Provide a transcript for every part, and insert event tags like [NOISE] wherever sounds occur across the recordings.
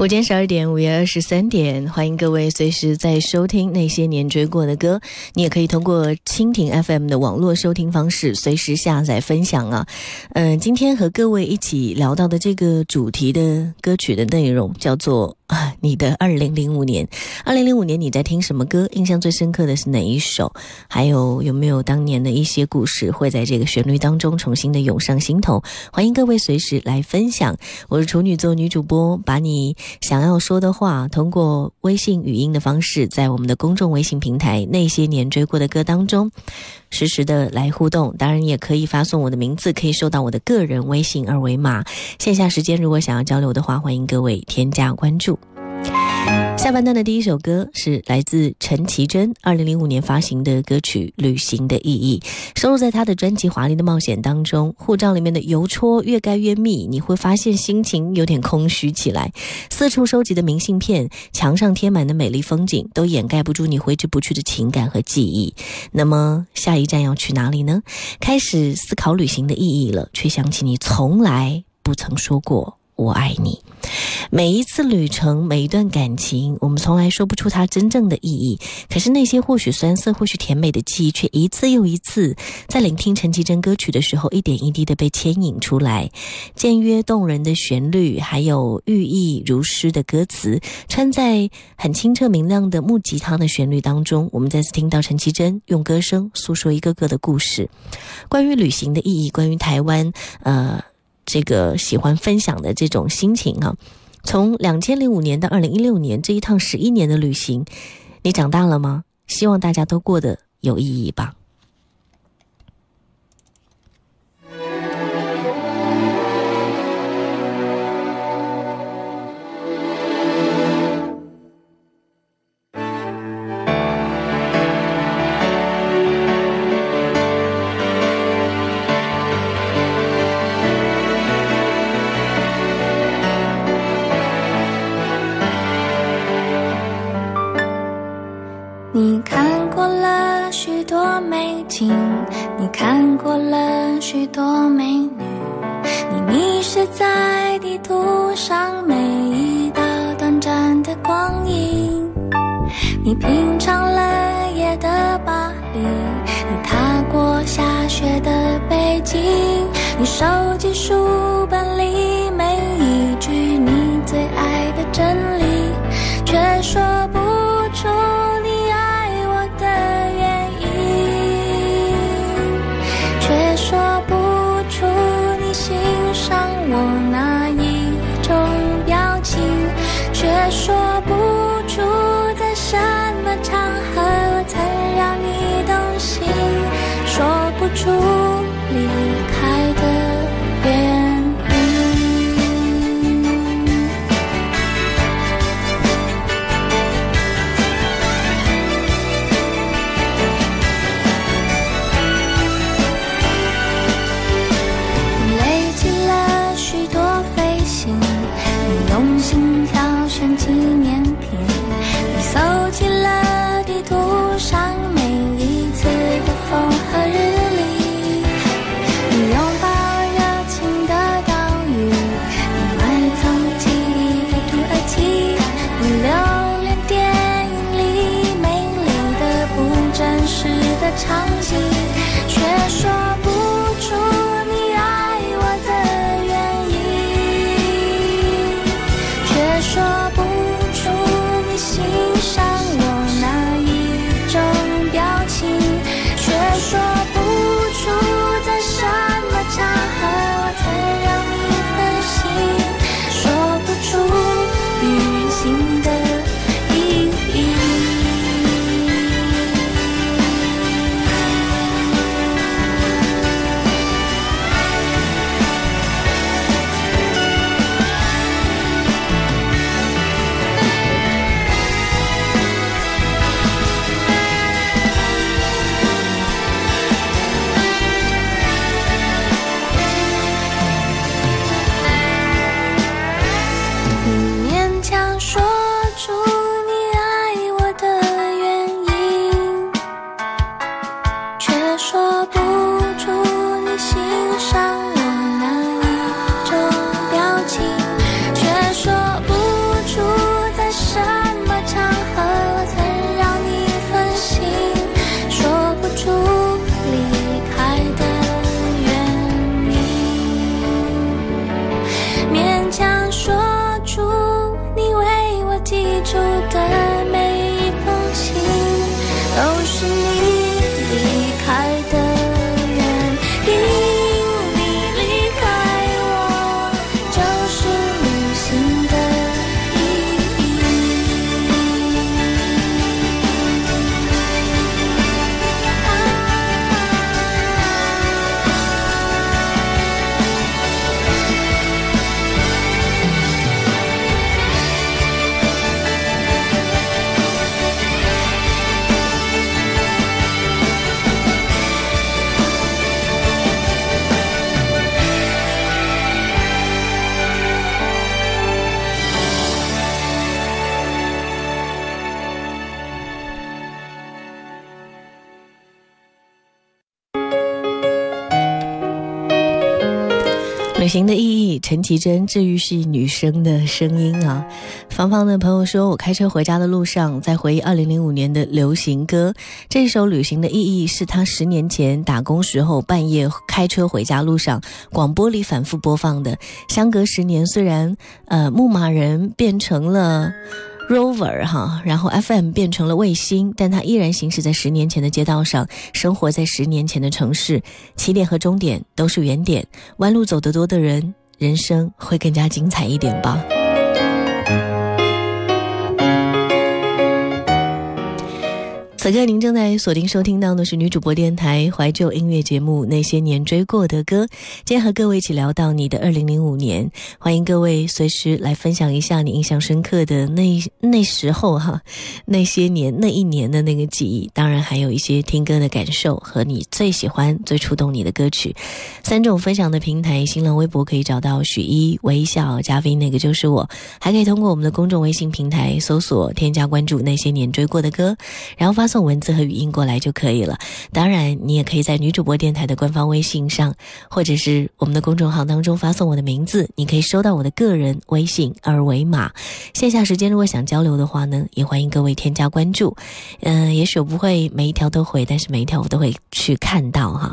午间十二点，午夜二十三点，欢迎各位随时在收听那些年追过的歌。你也可以通过蜻蜓 FM 的网络收听方式，随时下载分享啊。嗯，今天和各位一起聊到的这个主题的歌曲的内容叫做。啊，你的二零零五年，二零零五年你在听什么歌？印象最深刻的是哪一首？还有有没有当年的一些故事会在这个旋律当中重新的涌上心头？欢迎各位随时来分享。我是处女座女主播，把你想要说的话通过微信语音的方式，在我们的公众微信平台那些年追过的歌当中。实时的来互动，当然也可以发送我的名字，可以收到我的个人微信二维码。线下时间如果想要交流的话，欢迎各位添加关注。下半段的第一首歌是来自陈绮贞二零零五年发行的歌曲《旅行的意义》，收录在她的专辑《华丽的冒险》当中。护照里面的邮戳越盖越密，你会发现心情有点空虚起来。四处收集的明信片，墙上贴满的美丽风景，都掩盖不住你挥之不去的情感和记忆。那么下一站要去哪里呢？开始思考旅行的意义了，却想起你从来不曾说过。我爱你，每一次旅程，每一段感情，我们从来说不出它真正的意义。可是那些或许酸涩、或许甜美的记忆，却一次又一次在聆听陈绮贞歌曲的时候，一点一滴的被牵引出来。简约动人的旋律，还有寓意如诗的歌词，穿在很清澈明亮的木吉他的旋律当中，我们再次听到陈绮贞用歌声诉说一个个的故事，关于旅行的意义，关于台湾，呃。这个喜欢分享的这种心情啊，从两千零五年到二零一六年这一趟十一年的旅行，你长大了吗？希望大家都过得有意义吧。雪的北京，你收集书本里每一句你最爱的真理。出行的意义，陈绮贞治愈系女生的声音啊！芳芳的朋友说，我开车回家的路上，在回忆二零零五年的流行歌。这首《旅行的意义》是她十年前打工时候半夜开车回家路上广播里反复播放的。相隔十年，虽然呃牧马人变成了。Rover 哈，然后 FM 变成了卫星，但它依然行驶在十年前的街道上，生活在十年前的城市，起点和终点都是原点，弯路走得多的人，人生会更加精彩一点吧。此刻您正在锁定收听到的是女主播电台怀旧音乐节目《那些年追过的歌》，今天和各位一起聊到你的二零零五年，欢迎各位随时来分享一下你印象深刻的那那时候哈，那些年那一年的那个记忆，当然还有一些听歌的感受和你最喜欢、最触动你的歌曲。三种分享的平台：新浪微博可以找到许一微笑嘉宾，那个就是我；还可以通过我们的公众微信平台搜索、添加关注《那些年追过的歌》，然后发。送文字和语音过来就可以了。当然，你也可以在女主播电台的官方微信上，或者是我们的公众号当中发送我的名字，你可以收到我的个人微信二维码。线下时间如果想交流的话呢，也欢迎各位添加关注。嗯，也许我不会每一条都回，但是每一条我都会去看到哈。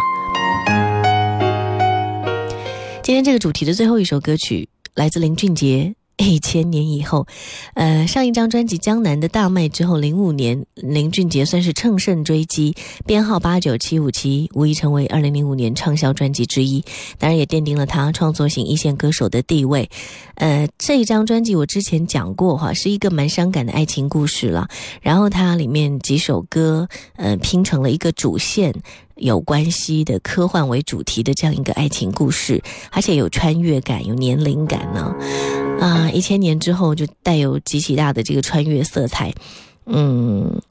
今天这个主题的最后一首歌曲来自林俊杰。一千年以后，呃，上一张专辑《江南》的大卖之后，零五年林俊杰算是乘胜追击，编号八九七五七，无疑成为二零零五年畅销专辑之一，当然也奠定了他创作型一线歌手的地位。呃，这一张专辑我之前讲过哈，是一个蛮伤感的爱情故事了。然后它里面几首歌，呃，拼成了一个主线。有关系的科幻为主题的这样一个爱情故事，而且有穿越感，有年龄感呢。啊，一千年之后就带有极其大的这个穿越色彩，嗯。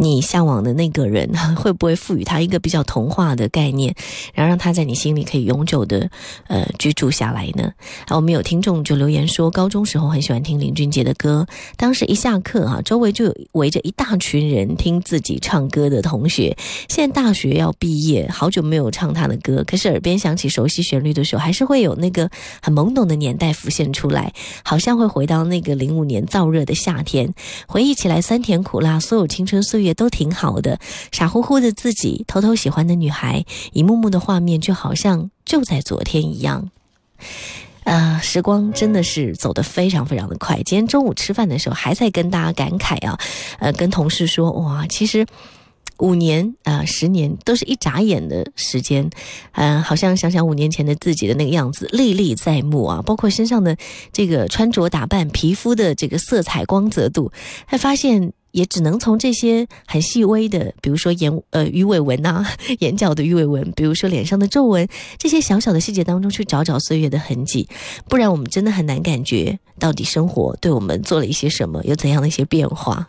你向往的那个人 [LAUGHS] 会不会赋予他一个比较童话的概念，然后让他在你心里可以永久的呃居住下来呢？啊，我们有听众就留言说，高中时候很喜欢听林俊杰的歌，当时一下课啊，周围就有围着一大群人听自己唱歌的同学。现在大学要毕业，好久没有唱他的歌，可是耳边响起熟悉旋律的时候，还是会有那个很懵懂的年代浮现出来，好像会回到那个零五年燥热的夏天，回忆起来酸甜苦辣，所有青春岁月。都挺好的，傻乎乎的自己，偷偷喜欢的女孩，一幕幕的画面就好像就在昨天一样。呃，时光真的是走得非常非常的快。今天中午吃饭的时候，还在跟大家感慨啊，呃，跟同事说，哇，其实五年啊，十年都是一眨眼的时间，嗯，好像想想五年前的自己的那个样子，历历在目啊，包括身上的这个穿着打扮、皮肤的这个色彩、光泽度，还发现。也只能从这些很细微的，比如说眼呃鱼尾纹呐，[LAUGHS] 眼角的鱼尾纹，比如说脸上的皱纹，这些小小的细节当中去找找岁月的痕迹，不然我们真的很难感觉到底生活对我们做了一些什么，有怎样的一些变化。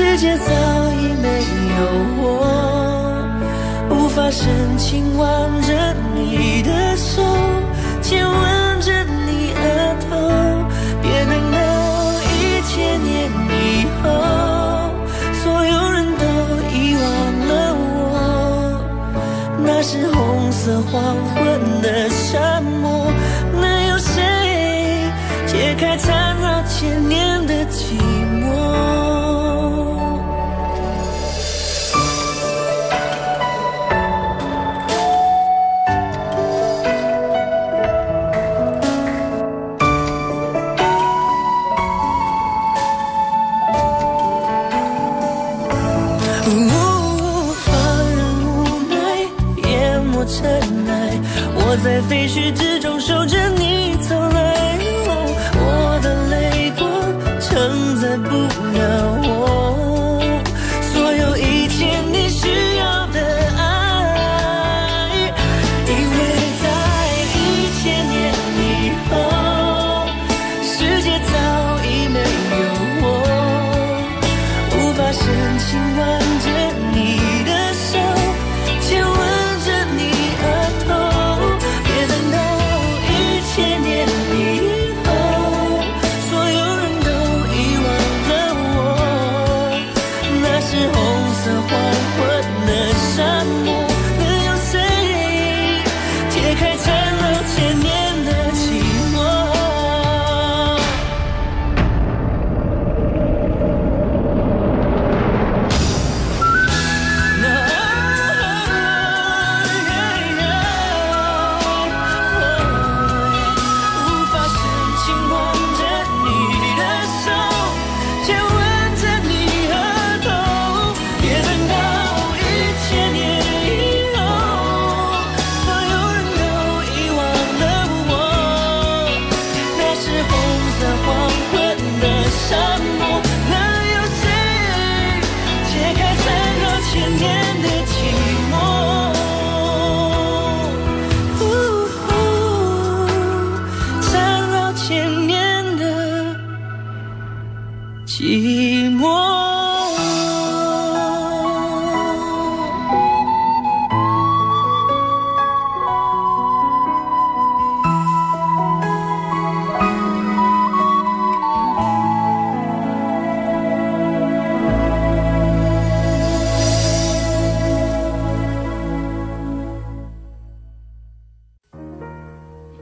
世界早已没有我，无法深情挽着你的手，亲吻着你额头。别等到一千年以后，所有人都遗忘了我。那是红色黄昏的沙，在废墟之中守着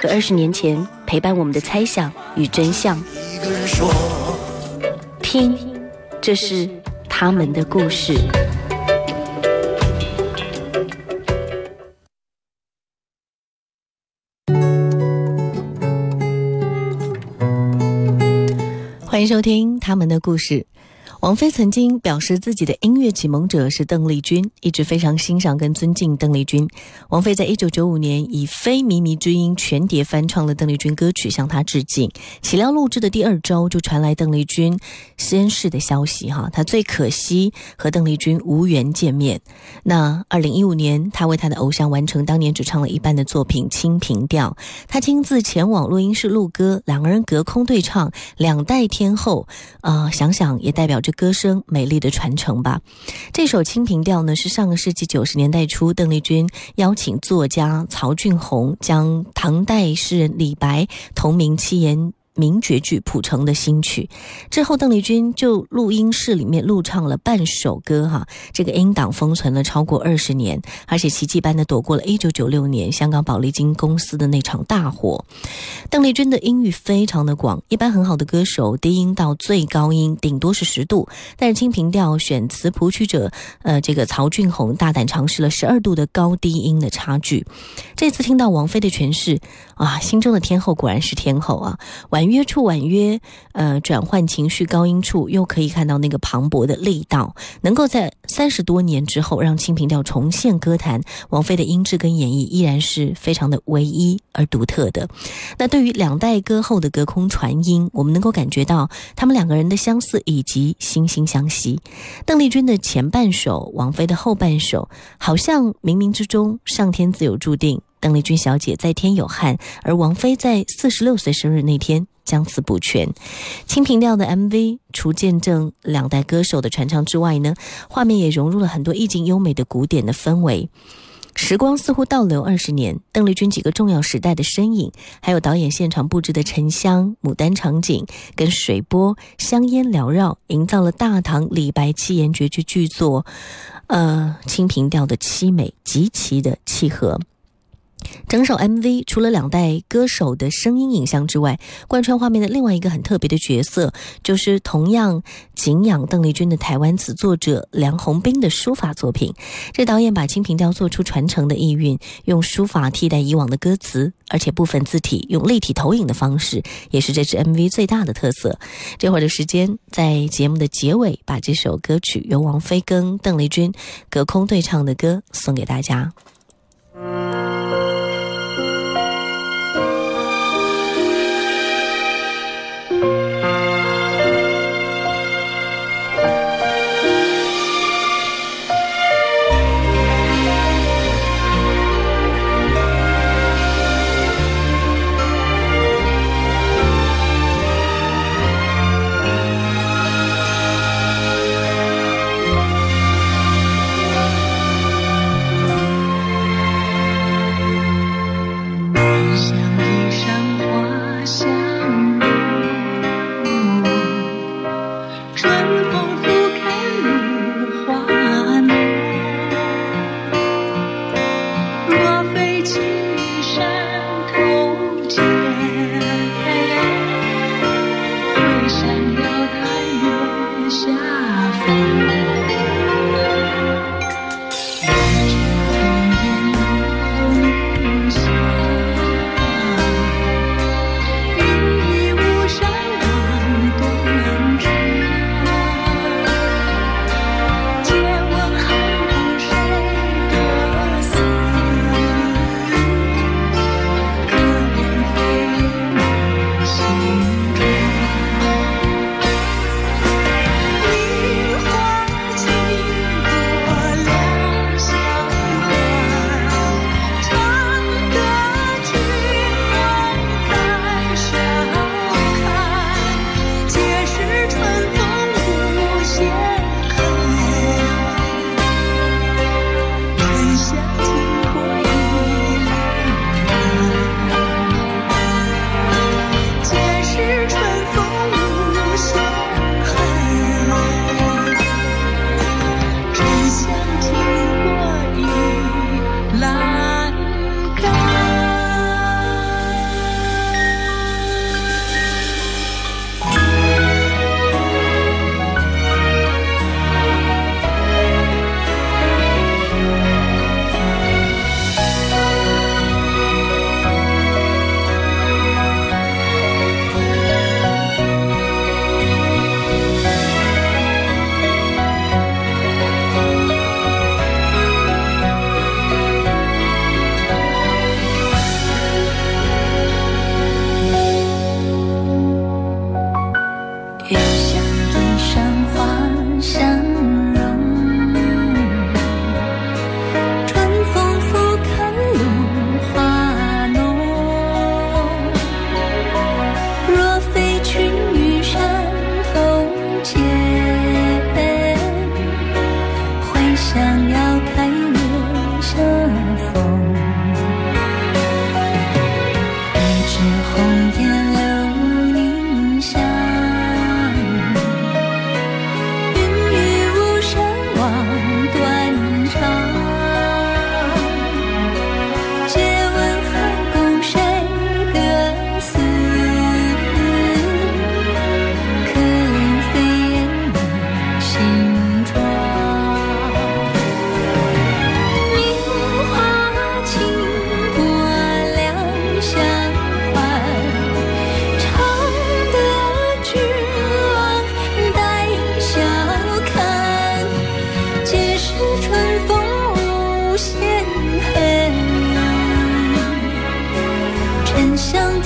和二十年前陪伴我们的猜想与真相。听，这是他们的故事。欢迎收听他们的故事。王菲曾经表示，自己的音乐启蒙者是邓丽君，一直非常欣赏跟尊敬邓丽君。王菲在一九九五年以非靡靡之音全碟翻唱了邓丽君歌曲，向她致敬。岂料录制的第二周就传来邓丽君仙逝的消息，哈，她最可惜和邓丽君无缘见面。那二零一五年，她为她的偶像完成当年只唱了一半的作品《清平调》，她亲自前往录音室录歌，两个人隔空对唱，两代天后，呃，想想也代表着歌声美丽的传承吧。这首《清平调》呢，是上个世纪九十年代初，邓丽君邀请作家曹俊宏将唐代诗人李白同名七言。名绝句谱成的新曲，之后邓丽君就录音室里面录唱了半首歌哈，这个音档封存了超过二十年，而且奇迹般的躲过了1996年香港宝丽金公司的那场大火。邓丽君的音域非常的广，一般很好的歌手低音到最高音顶多是十度，但是清平调选词谱曲者呃这个曹俊宏大胆尝试了十二度的高低音的差距。这次听到王菲的诠释啊，心中的天后果然是天后啊，婉约处婉约，呃，转换情绪高音处又可以看到那个磅礴的力道，能够在三十多年之后让《清平调》重现歌坛。王菲的音质跟演绎依然是非常的唯一而独特的。那对于两代歌后的隔空传音，我们能够感觉到他们两个人的相似以及惺惺相惜。邓丽君的前半首，王菲的后半首，好像冥冥之中上天自有注定。邓丽君小姐在天有汉，而王菲在四十六岁生日那天将此补全。《清平调》的 MV 除见证两代歌手的传唱之外呢，画面也融入了很多意境优美的古典的氛围。时光似乎倒流二十年，邓丽君几个重要时代的身影，还有导演现场布置的沉香、牡丹场景跟水波、香烟缭绕，营造了大唐李白七言绝句巨作，呃，《清平调》的凄美极其的契合。整首 MV 除了两代歌手的声音影像之外，贯穿画面的另外一个很特别的角色，就是同样敬仰邓丽君的台湾词作者梁鸿斌的书法作品。这导演把《清平调》做出传承的意蕴，用书法替代以往的歌词，而且部分字体用立体投影的方式，也是这支 MV 最大的特色。这会儿的时间，在节目的结尾，把这首歌曲由王菲跟邓丽君隔空对唱的歌送给大家。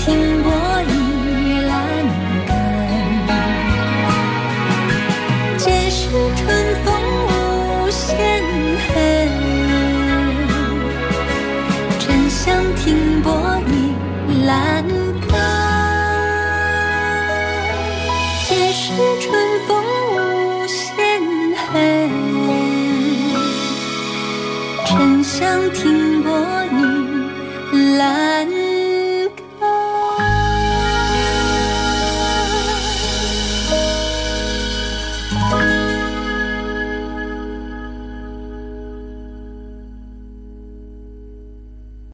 停泊倚栏杆，皆是春风无限恨。沉香停泊倚栏杆，皆是春风无限恨。沉香停。